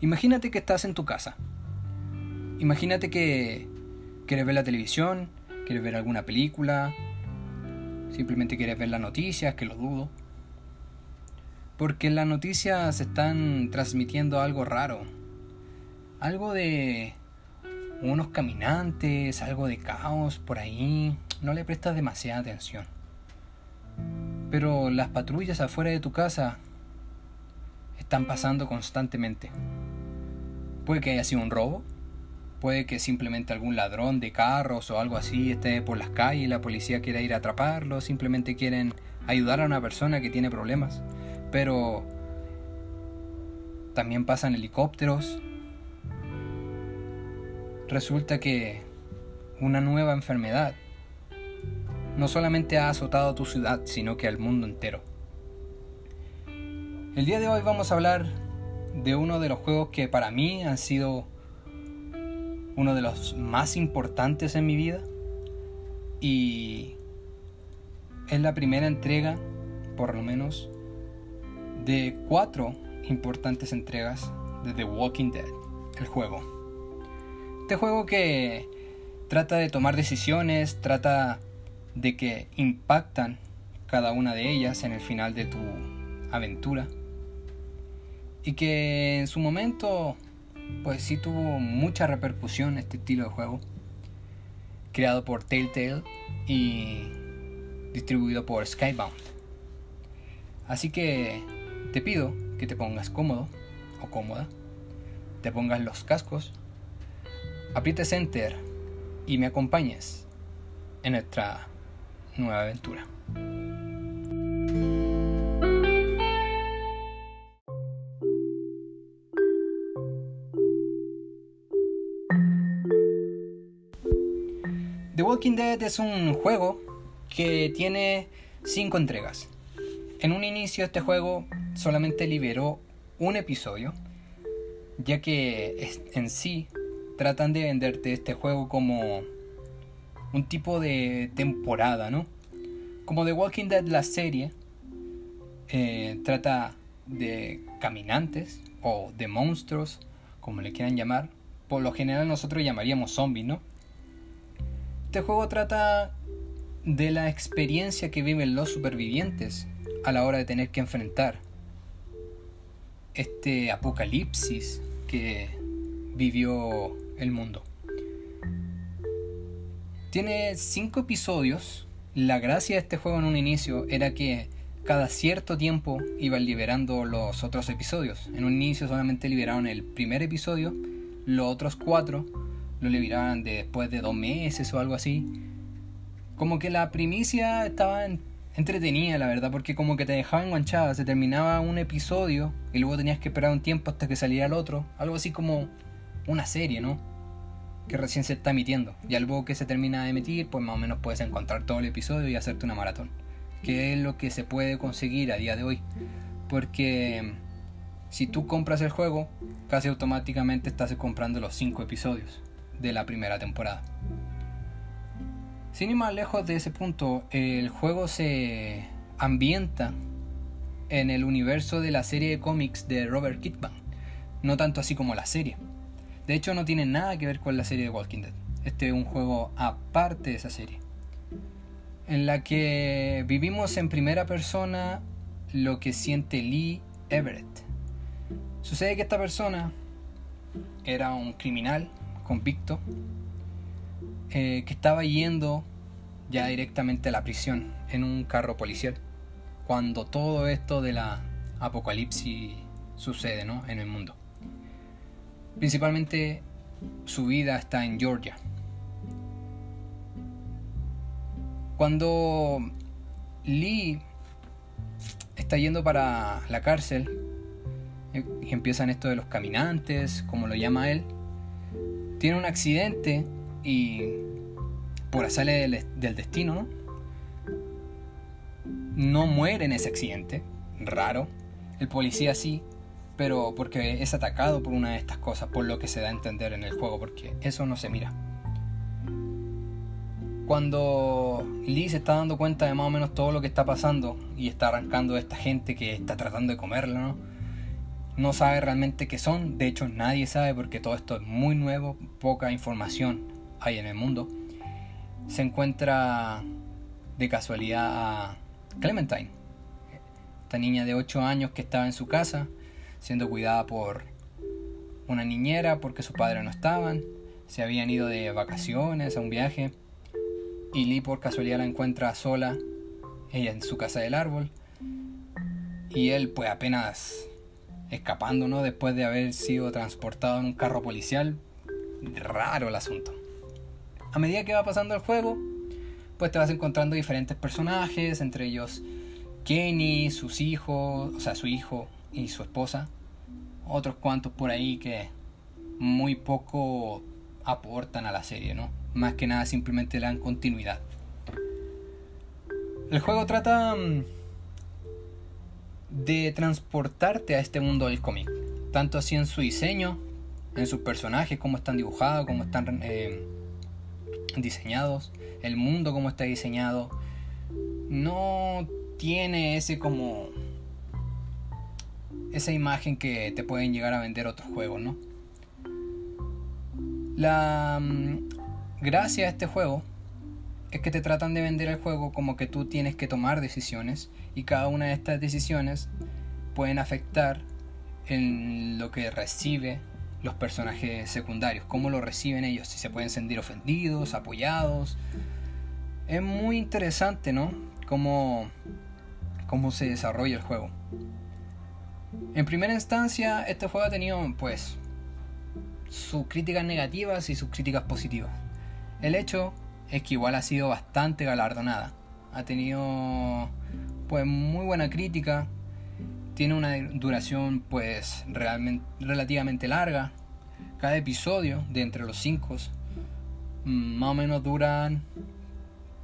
Imagínate que estás en tu casa. Imagínate que quieres ver la televisión, quieres ver alguna película, simplemente quieres ver las noticias, que lo dudo. Porque las noticias están transmitiendo algo raro. Algo de unos caminantes, algo de caos por ahí. No le prestas demasiada atención. Pero las patrullas afuera de tu casa están pasando constantemente. Puede que haya sido un robo, puede que simplemente algún ladrón de carros o algo así esté por las calles y la policía quiera ir a atraparlo, simplemente quieren ayudar a una persona que tiene problemas. Pero también pasan helicópteros. Resulta que una nueva enfermedad no solamente ha azotado a tu ciudad, sino que al mundo entero. El día de hoy vamos a hablar de uno de los juegos que para mí han sido uno de los más importantes en mi vida y es la primera entrega, por lo menos, de cuatro importantes entregas de The Walking Dead, el juego. Este juego que trata de tomar decisiones, trata de que impactan cada una de ellas en el final de tu aventura y que en su momento pues sí tuvo mucha repercusión este estilo de juego creado por Telltale y distribuido por Skybound. Así que te pido que te pongas cómodo o cómoda, te pongas los cascos, aprietes enter y me acompañes en nuestra nueva aventura. Walking Dead es un juego que tiene 5 entregas. En un inicio este juego solamente liberó un episodio, ya que en sí tratan de venderte este juego como un tipo de temporada, ¿no? Como The Walking Dead, la serie, eh, trata de caminantes o de monstruos, como le quieran llamar. Por lo general nosotros llamaríamos zombies, ¿no? Este juego trata de la experiencia que viven los supervivientes a la hora de tener que enfrentar este apocalipsis que vivió el mundo. Tiene cinco episodios. La gracia de este juego en un inicio era que cada cierto tiempo iban liberando los otros episodios. En un inicio solamente liberaron el primer episodio, los otros cuatro lo liberaban después de dos meses o algo así. Como que la primicia estaba entretenida, la verdad, porque como que te dejaba enganchada. Se terminaba un episodio y luego tenías que esperar un tiempo hasta que saliera el otro. Algo así como una serie, ¿no? Que recién se está emitiendo. Y luego que se termina de emitir, pues más o menos puedes encontrar todo el episodio y hacerte una maratón. Que es lo que se puede conseguir a día de hoy. Porque si tú compras el juego, casi automáticamente estás comprando los cinco episodios de la primera temporada. Sin ir más lejos de ese punto, el juego se ambienta en el universo de la serie de cómics de Robert Kirkman, no tanto así como la serie. De hecho, no tiene nada que ver con la serie de Walking Dead. Este es un juego aparte de esa serie, en la que vivimos en primera persona lo que siente Lee Everett. Sucede que esta persona era un criminal convicto eh, que estaba yendo ya directamente a la prisión en un carro policial cuando todo esto de la apocalipsis sucede ¿no? en el mundo. Principalmente su vida está en Georgia. Cuando Lee está yendo para la cárcel eh, y empiezan esto de los caminantes, como lo llama él, tiene un accidente y por sale del, del destino, ¿no? No muere en ese accidente, raro. El policía sí, pero porque es atacado por una de estas cosas, por lo que se da a entender en el juego, porque eso no se mira. Cuando Lee se está dando cuenta de más o menos todo lo que está pasando y está arrancando a esta gente que está tratando de comerlo, ¿no? No sabe realmente qué son, de hecho nadie sabe porque todo esto es muy nuevo, poca información hay en el mundo. Se encuentra de casualidad a Clementine, esta niña de 8 años que estaba en su casa siendo cuidada por una niñera porque sus padres no estaban, se habían ido de vacaciones a un viaje y Lee por casualidad la encuentra sola, ella en su casa del árbol. Y él pues apenas escapando, ¿no? Después de haber sido transportado en un carro policial. Raro el asunto. A medida que va pasando el juego, pues te vas encontrando diferentes personajes, entre ellos Kenny, sus hijos, o sea, su hijo y su esposa. Otros cuantos por ahí que muy poco aportan a la serie, ¿no? Más que nada simplemente le dan continuidad. El juego trata mm, de transportarte a este mundo del cómic. Tanto así en su diseño, en sus personajes, cómo están dibujados, cómo están eh, diseñados, el mundo cómo está diseñado. No tiene ese como esa imagen que te pueden llegar a vender otros juegos, ¿no? La mm, gracia de este juego es que te tratan de vender el juego como que tú tienes que tomar decisiones y cada una de estas decisiones pueden afectar en lo que recibe los personajes secundarios, cómo lo reciben ellos, si se pueden sentir ofendidos, apoyados. Es muy interesante, ¿no? Cómo, cómo se desarrolla el juego. En primera instancia, este juego ha tenido, pues, sus críticas negativas y sus críticas positivas. El hecho es que igual ha sido bastante galardonada. Ha tenido pues muy buena crítica. Tiene una duración pues realmente, relativamente larga. Cada episodio de entre los cinco mm, más o menos duran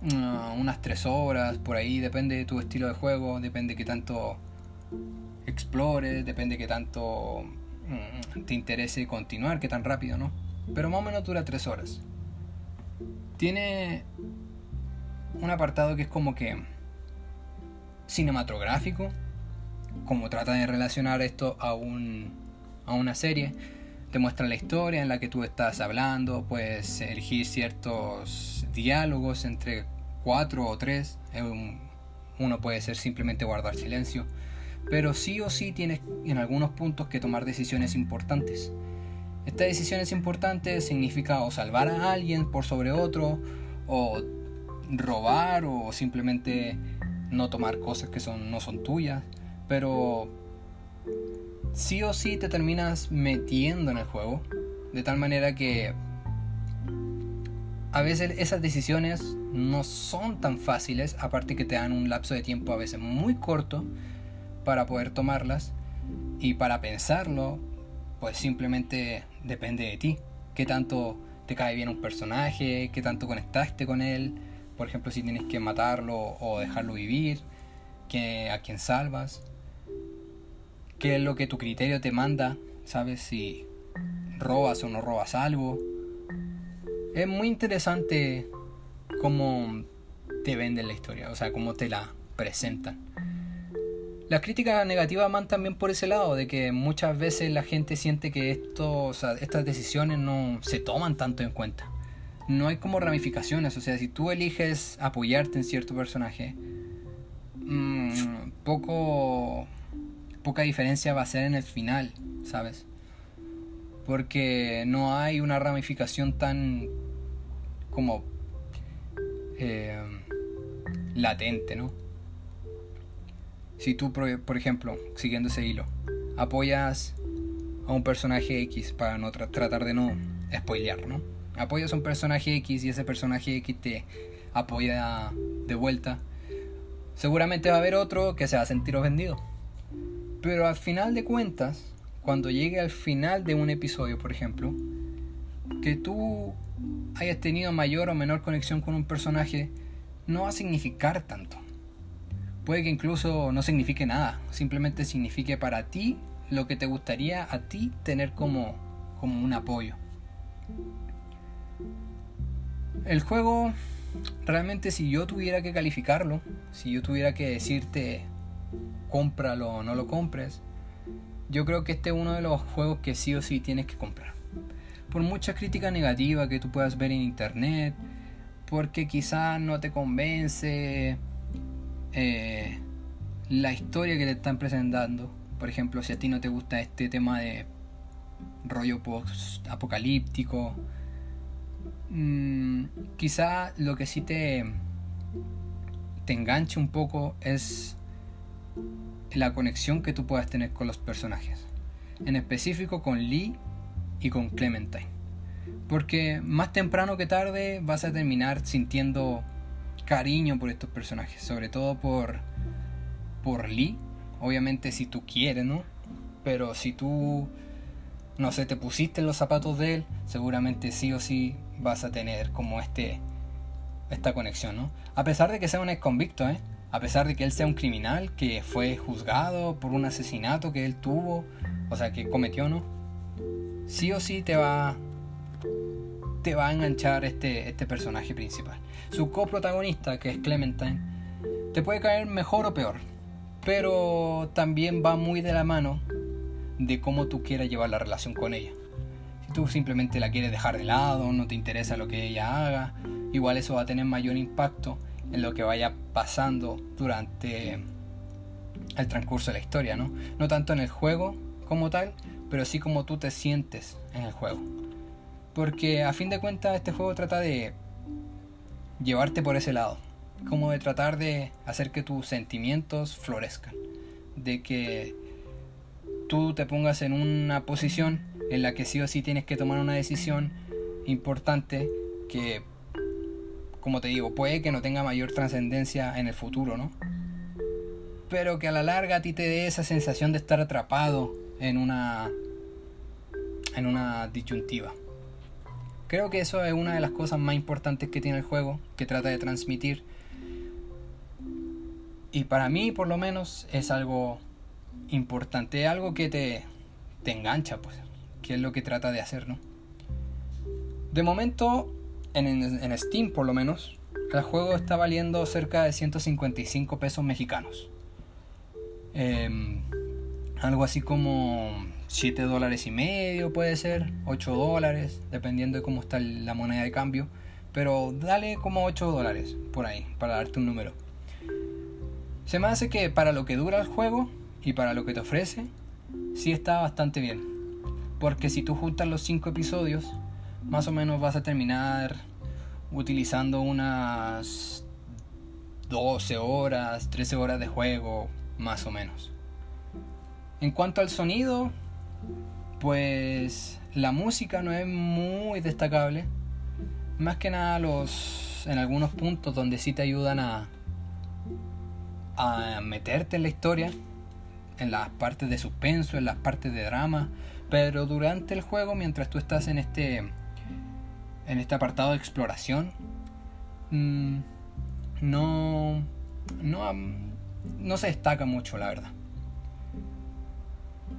mm, unas tres horas por ahí. Depende de tu estilo de juego, depende de qué tanto explores, depende de qué tanto mm, te interese continuar, qué tan rápido, ¿no? Pero más o menos dura tres horas. Tiene un apartado que es como que cinematográfico, como trata de relacionar esto a, un, a una serie. Te muestra la historia en la que tú estás hablando, puedes elegir ciertos diálogos entre cuatro o tres. Uno puede ser simplemente guardar silencio. Pero sí o sí tienes en algunos puntos que tomar decisiones importantes. Estas decisiones importantes significa o salvar a alguien por sobre otro, o robar, o simplemente no tomar cosas que son, no son tuyas, pero sí o sí te terminas metiendo en el juego, de tal manera que a veces esas decisiones no son tan fáciles, aparte que te dan un lapso de tiempo a veces muy corto para poder tomarlas y para pensarlo, pues simplemente depende de ti, qué tanto te cae bien un personaje, qué tanto conectaste con él, por ejemplo, si tienes que matarlo o dejarlo vivir, que, a quién salvas, qué es lo que tu criterio te manda, sabes si robas o no robas algo. Es muy interesante cómo te venden la historia, o sea, cómo te la presentan. Las críticas negativas van también por ese lado, de que muchas veces la gente siente que esto, estas decisiones no se toman tanto en cuenta no hay como ramificaciones. O sea, si tú eliges apoyarte en cierto personaje, mmm, poco. poca diferencia va a ser en el final, ¿sabes? Porque no hay una ramificación tan. como. Eh, latente, ¿no? Si tú, por ejemplo, siguiendo ese hilo, apoyas a un personaje X para no tratar de no spoilear, ¿no? apoyas a un personaje X y ese personaje X te apoya de vuelta, seguramente va a haber otro que se va a sentir ofendido. Pero al final de cuentas, cuando llegue al final de un episodio, por ejemplo, que tú hayas tenido mayor o menor conexión con un personaje, no va a significar tanto. Puede que incluso no signifique nada, simplemente signifique para ti lo que te gustaría a ti tener como, como un apoyo. El juego, realmente si yo tuviera que calificarlo, si yo tuviera que decirte cómpralo o no lo compres, yo creo que este es uno de los juegos que sí o sí tienes que comprar. Por mucha crítica negativa que tú puedas ver en internet, porque quizás no te convence eh, la historia que te están presentando. Por ejemplo, si a ti no te gusta este tema de rollo post apocalíptico, mm, quizá lo que sí te, te enganche un poco es la conexión que tú puedas tener con los personajes. En específico con Lee y con Clementine. Porque más temprano que tarde vas a terminar sintiendo cariño por estos personajes. Sobre todo por, por Lee. Obviamente si tú quieres, ¿no? Pero si tú, no sé, te pusiste en los zapatos de él, seguramente sí o sí vas a tener como este esta conexión, ¿no? A pesar de que sea un ex convicto, ¿eh? a pesar de que él sea un criminal que fue juzgado por un asesinato que él tuvo, o sea, que cometió, ¿no? Sí o sí te va te va a enganchar este, este personaje principal. Su coprotagonista, que es Clementine, te puede caer mejor o peor, pero también va muy de la mano de cómo tú quieras llevar la relación con ella. Si tú simplemente la quieres dejar de lado, no te interesa lo que ella haga, igual eso va a tener mayor impacto en lo que vaya pasando durante el transcurso de la historia, ¿no? No tanto en el juego como tal, pero sí como tú te sientes en el juego. Porque a fin de cuentas este juego trata de llevarte por ese lado, como de tratar de hacer que tus sentimientos florezcan, de que tú te pongas en una posición en la que sí o sí tienes que tomar una decisión importante que como te digo, puede que no tenga mayor trascendencia en el futuro, ¿no? Pero que a la larga a ti te dé esa sensación de estar atrapado en una en una disyuntiva. Creo que eso es una de las cosas más importantes que tiene el juego, que trata de transmitir. Y para mí, por lo menos, es algo importante, algo que te, te engancha, pues, que es lo que trata de hacer, ¿no? De momento, en, Steam por lo menos, el juego está valiendo cerca de 155 pesos mexicanos. Em, algo así como 7 dólares y medio puede ser, 8 dólares, dependiendo de cómo está la moneda de cambio. Pero dale como 8 dólares por ahí, para darte un número. Se me hace que para lo que dura el juego y para lo que te ofrece, sí está bastante bien. Porque si tú juntas los 5 episodios, más o menos vas a terminar utilizando unas 12 horas, 13 horas de juego, más o menos. En cuanto al sonido, pues la música no es muy destacable. Más que nada los en algunos puntos donde sí te ayudan a a meterte en la historia, en las partes de suspenso, en las partes de drama, pero durante el juego mientras tú estás en este en este apartado de exploración mm, no, no, no se destaca mucho, la verdad.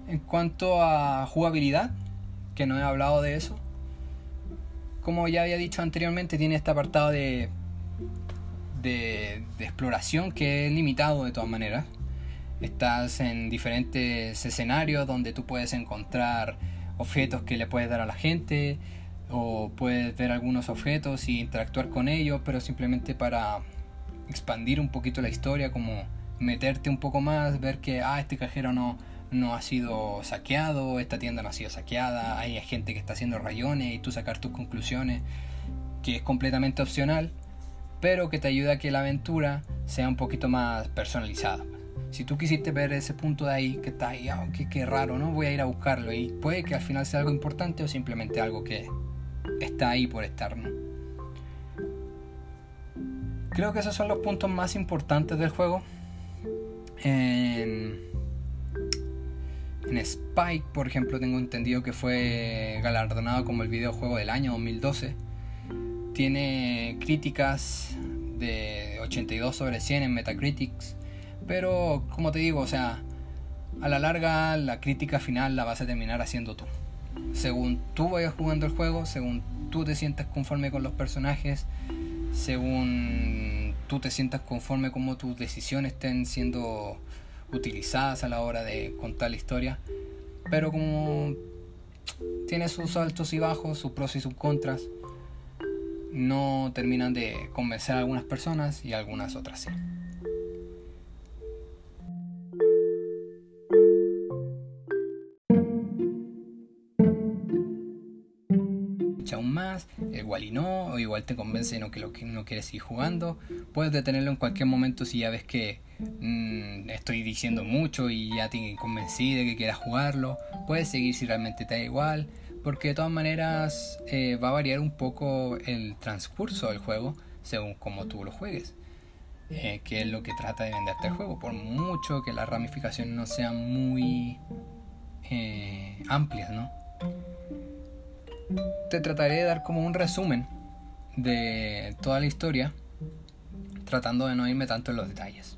En cuanto a jugabilidad, que no he hablado de eso, como ya había dicho anteriormente, tiene este apartado de, de, exploración que es limitado de todas maneras. Estás en diferentes escenarios donde tú puedes encontrar objetos que le puedes dar a la gente, o puedes ver algunos objetos y interactuar con ellos, pero simplemente para expandir un poquito la historia, como meterte un poco más, ver que ah, este cajero no, no ha sido saqueado, esta tienda no ha sido saqueada, hay gente que está haciendo rayones y tú sacar tus conclusiones, que es completamente opcional, pero que te ayuda a que la aventura sea un poquito más personalizada. Si tú quisiste ver ese punto de ahí, que está ahí, oh, qué raro, ¿no? Voy a ir a buscarlo y puede que al final sea algo importante o simplemente algo que está ahí por estar. Creo que esos son los puntos más importantes del juego. En Spike, por ejemplo, tengo entendido que fue galardonado como el videojuego del año 2012. Tiene críticas de 82 sobre 100 en Metacritics. Pero, como te digo, o sea, a la larga la crítica final la vas a terminar haciendo tú según tú vayas jugando el juego, según tú te sientas conforme con los personajes, según tú te sientas conforme como tus decisiones estén siendo utilizadas a la hora de contar la historia, pero como tiene sus altos y bajos, sus pros y sus contras, no terminan de convencer a algunas personas y a algunas otras sí. Más, igual y no, o igual te convence no que no quieres seguir jugando. Puedes detenerlo en cualquier momento si ya ves que mm, estoy diciendo mucho y ya te convencí de que quieras jugarlo. Puedes seguir si realmente te da igual porque de todas maneras eh, va a variar un poco el transcurso del juego según como tú lo juegues. Eh, que es lo que trata de venderte el juego, por mucho que las ramificaciones no sean muy eh, amplias, ¿no? Te trataré de dar como un resumen de toda la historia, tratando de no irme tanto en los detalles.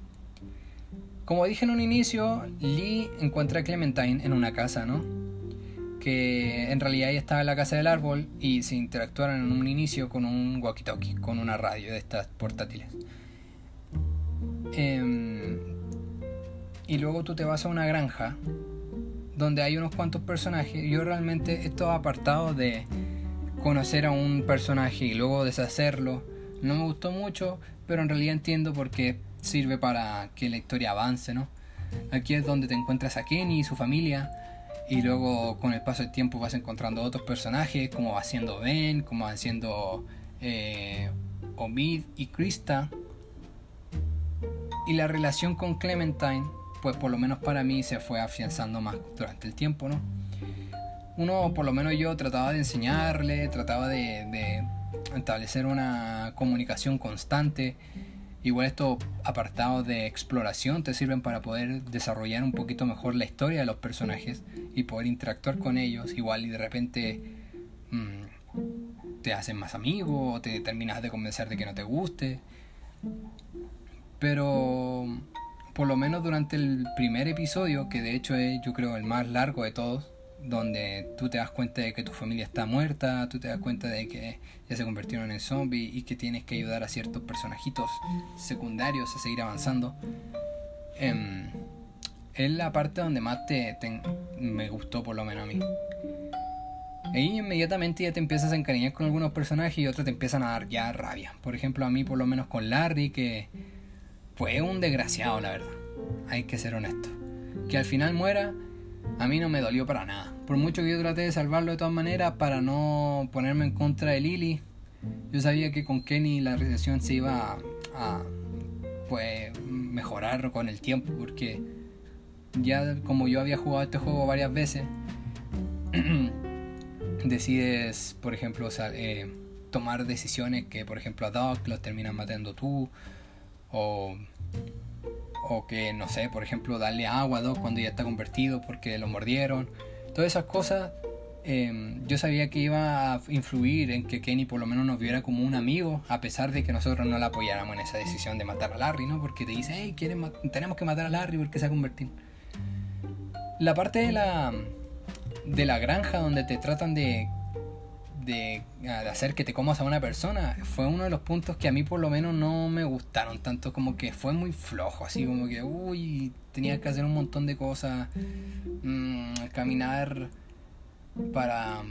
Como dije en un inicio, Lee encuentra a Clementine en una casa, ¿no? que en realidad ella estaba en la casa del árbol y se interactuaron en un inicio con un walkie-talkie, con una radio de estas portátiles. Em, y luego tú te vas a una granja donde hay unos cuantos personajes. Yo realmente esto apartado de conocer a un personaje y luego deshacerlo no me gustó mucho, pero en realidad entiendo por qué sirve para que la historia avance, ¿no? Aquí es donde te encuentras a Kenny y su familia y luego con el paso del tiempo vas encontrando otros personajes como va siendo Ben, como va siendo eh, Omid y Krista. Y la relación con Clementine, pues por lo menos para mí se fue afianzando más durante el tiempo, ¿no? Uno, por lo menos yo trataba de enseñarle, trataba de, establecer una comunicación constante Igual estos apartados de exploración te sirven para poder desarrollar un poquito mejor la historia de los personajes y poder interactuar con ellos. Igual y de repente mm, te hacen más amigos o te terminas de convencer de que no te guste. Pero por lo menos durante el primer episodio, que de hecho es yo creo el más largo de todos, donde tú te das cuenta de que tu familia está muerta, tú te das cuenta de que ya se convirtieron en zombies y que tienes que ayudar a ciertos personajitos secundarios a seguir avanzando. Em, es la parte donde más te, me gustó por lo menos a mí. Ahí inmediatamente ya te empiezas a encariñar con algunos personajes y otros te empiezan a dar ya rabia. Por ejemplo, a mí por lo menos con Larry, que fue un desgraciado, la verdad. Hay que ser honesto. Que al final muera a mí no me dolió para nada. Por mucho que yo traté de salvarlo de todas maneras para no ponerme en contra de Lily, yo sabía que con Kenny la relación se iba a, pues, mejorar con el tiempo, porque ya como yo había jugado este juego varias veces, decides, por ejemplo, eh, tomar decisiones que, por ejemplo, a Doc los terminas matando tú, o o que, no sé, por ejemplo, darle agua a Doc cuando ya está convertido porque lo mordieron. Todas esas cosas em, yo sabía que iba a influir en que Kenny por lo menos nos viera como un amigo, a pesar de que nosotros no la apoyáramos en esa decisión de matar a Larry, ¿no? Porque te dice, hey, tenemos que matar a Larry porque se ha convertido. La parte de la, de la granja donde te tratan de de, hacer que te comas a una persona fue uno de los puntos que a mí por lo menos no me gustaron tanto como que fue muy flojo así como que uy tenía que hacer un montón de cosas mm, caminar para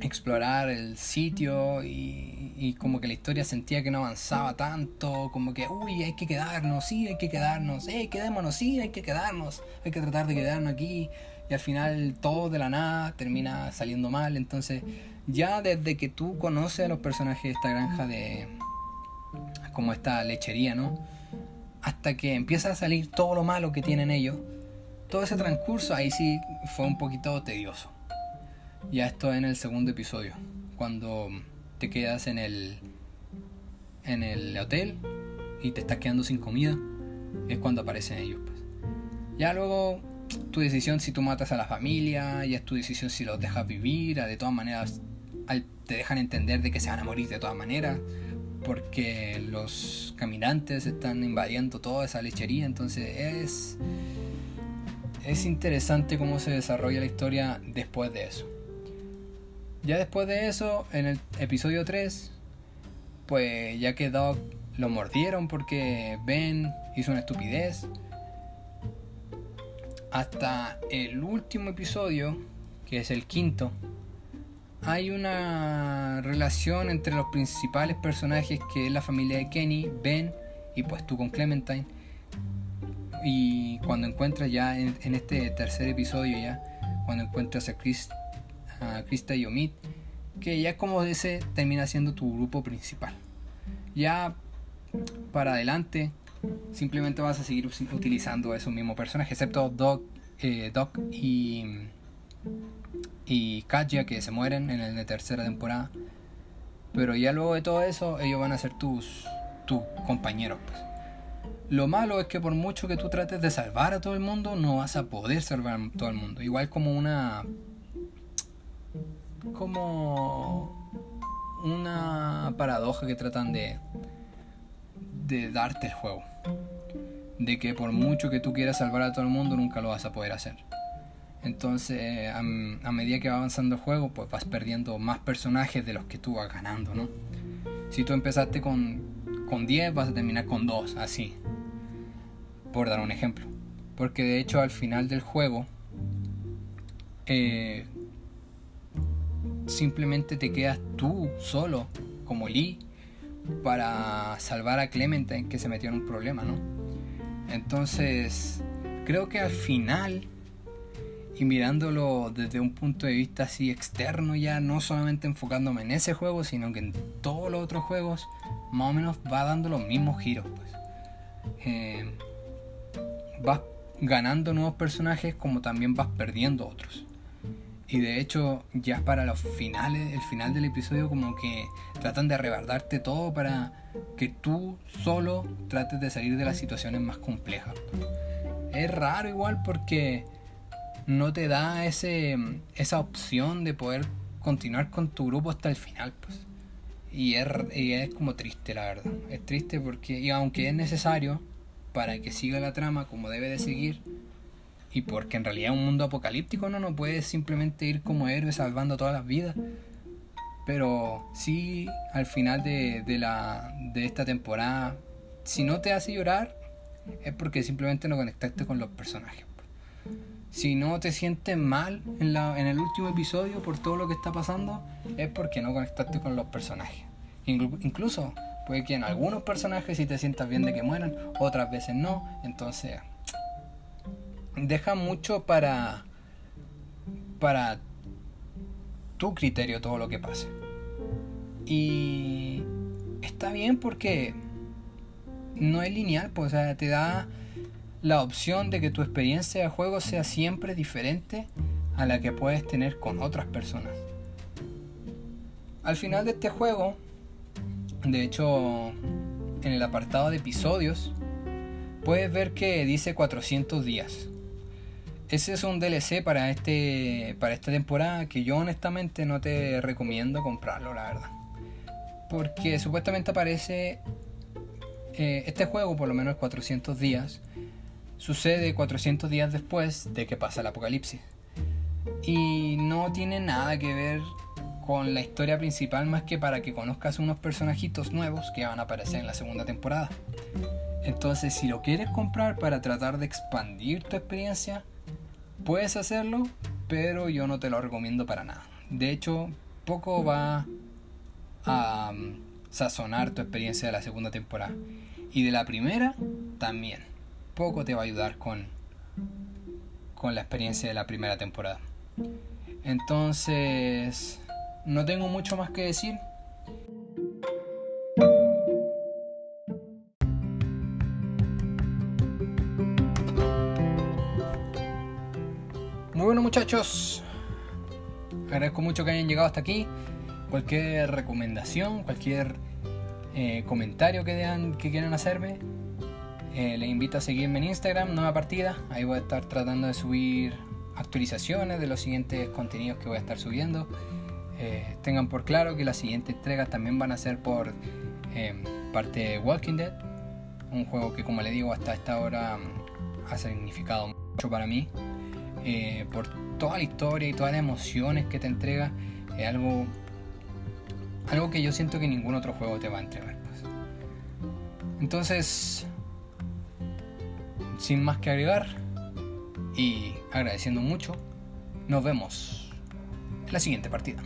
explorar el sitio y, y, como que la historia sentía que no avanzaba tanto como que uy hay que quedarnos sí hay que quedarnos eh quedémonos sí hay que quedarnos hay que tratar de quedarnos aquí al final todo de la nada termina saliendo mal entonces ya desde que tú conoces a los personajes de esta granja de como esta lechería, ¿no? Hasta que empieza a salir todo lo malo que tienen ellos, todo ese transcurso ahí sí fue un poquito tedioso. Ya esto en el segundo episodio, cuando te quedas en el en el hotel y te estás quedando sin comida, es cuando aparecen ellos. Pues. Ya luego tu decisión si tú matas a la familia, ya es tu decisión si los dejas vivir, de todas maneras te dejan entender de que se van a morir de todas maneras, porque los caminantes están invadiendo toda esa lechería, entonces es, es interesante cómo se desarrolla la historia después de eso. Ya después de eso, en el episodio 3, pues ya que Doc lo mordieron porque Ben hizo una estupidez, hasta el último episodio, que es el quinto, hay una relación entre los principales personajes que es la familia de Kenny, Ben y pues tú con Clementine. Y cuando encuentras ya en, este tercer episodio ya, cuando encuentras a, Chris, a Krista y Omid, que ya como ese termina siendo tu grupo principal. Ya para adelante simplemente vas a seguir utilizando esos mismos personajes, excepto Doc, eh, Doc y, y que se mueren en la tercera temporada. Pero ya luego de todo eso, ellos van a ser tus, tus compañeros. Pues. Lo malo es que por mucho que tú trates de salvar a todo el mundo, no vas a poder salvar a todo el mundo. Igual como una... Como una paradoja que tratan de, de darte el juego. De que por mucho que tú quieras salvar a todo el mundo, nunca lo vas a poder hacer. Entonces, a, medida que va avanzando el juego, pues vas perdiendo más personajes de los que tú vas ganando, ¿no? Si tú empezaste con, con 10, vas a terminar con 2, así. Por dar un ejemplo. Porque de hecho, al final del juego, eh, simplemente te quedas tú solo, como Lee, para salvar a Clementine que se metió en un problema, ¿no? Entonces, creo que al final, y mirándolo desde un punto de vista así externo ya, no solamente enfocándome en ese juego, sino que en todos los otros juegos, más o menos va dando los mismos giros, pues. Eh, vas ganando nuevos personajes como también vas perdiendo otros. Y de hecho, ya para los finales, el final del episodio, como que tratan de arrebatarte todo para que tú solo trates de salir de las situaciones más complejas. Es raro igual porque no te da ese, esa opción de poder continuar con tu grupo hasta el final. Pues. Y, es, y es como triste, la verdad. Es triste porque, y aunque es necesario para que siga la trama como debe de seguir, y porque en realidad un mundo apocalíptico no, no puedes simplemente ir como héroe salvando todas las vidas. Pero sí, al final de, la, de esta temporada, si no te hace llorar, es porque simplemente no conectaste con los personajes. Si no te sientes mal en, la, en el último episodio por todo lo que está pasando, es porque no conectaste con los personajes. Incluso puede que en algunos personajes sí te sientas bien de que mueran, otras veces no. Entonces, deja mucho para para tu criterio todo lo que pase. Y está bien porque no es lineal, pues te da la opción de que tu experiencia de juego sea siempre diferente a la que puedes tener con otras personas. Al final de este juego, de hecho, en el apartado de episodios, puedes ver que dice 400 días ese es un DLC para este para esta temporada que yo honestamente no te recomiendo comprarlo, la verdad. Porque supuestamente aparece eh, este juego, por lo menos 400 días, sucede 400 días después de que pasa el apocalipsis. Y no tiene nada que ver con la historia principal más que para que conozcas unos personajitos nuevos que van a aparecer en la segunda temporada. Entonces, si lo quieres comprar para tratar de expandir tu experiencia, Puedes hacerlo, pero yo no te lo recomiendo para nada. De hecho, poco va a um, sazonar tu experiencia de la segunda temporada. Y de la primera, también. Poco te va a ayudar con, con la experiencia de la primera temporada. Entonces, no tengo mucho más que decir. Muchachos, agradezco mucho que hayan llegado hasta aquí. Cualquier recomendación, cualquier eh, comentario que, que quieran hacerme, eh, les invito a seguirme en Instagram, Nueva Partida. Ahí voy a estar tratando de subir actualizaciones de los siguientes contenidos que voy a estar subiendo. Eh, tengan por claro que las siguientes entregas también van a ser por em, parte de Walking Dead, un juego que como les digo hasta esta hora ha significado mucho para mí. Eh, por toda la historia y todas las emociones que te entrega, es algo, algo que yo siento que ningún otro juego te va a entregar. Pues. Entonces, sin más que agregar, Y agradeciendo mucho, nos vemos en la siguiente partida.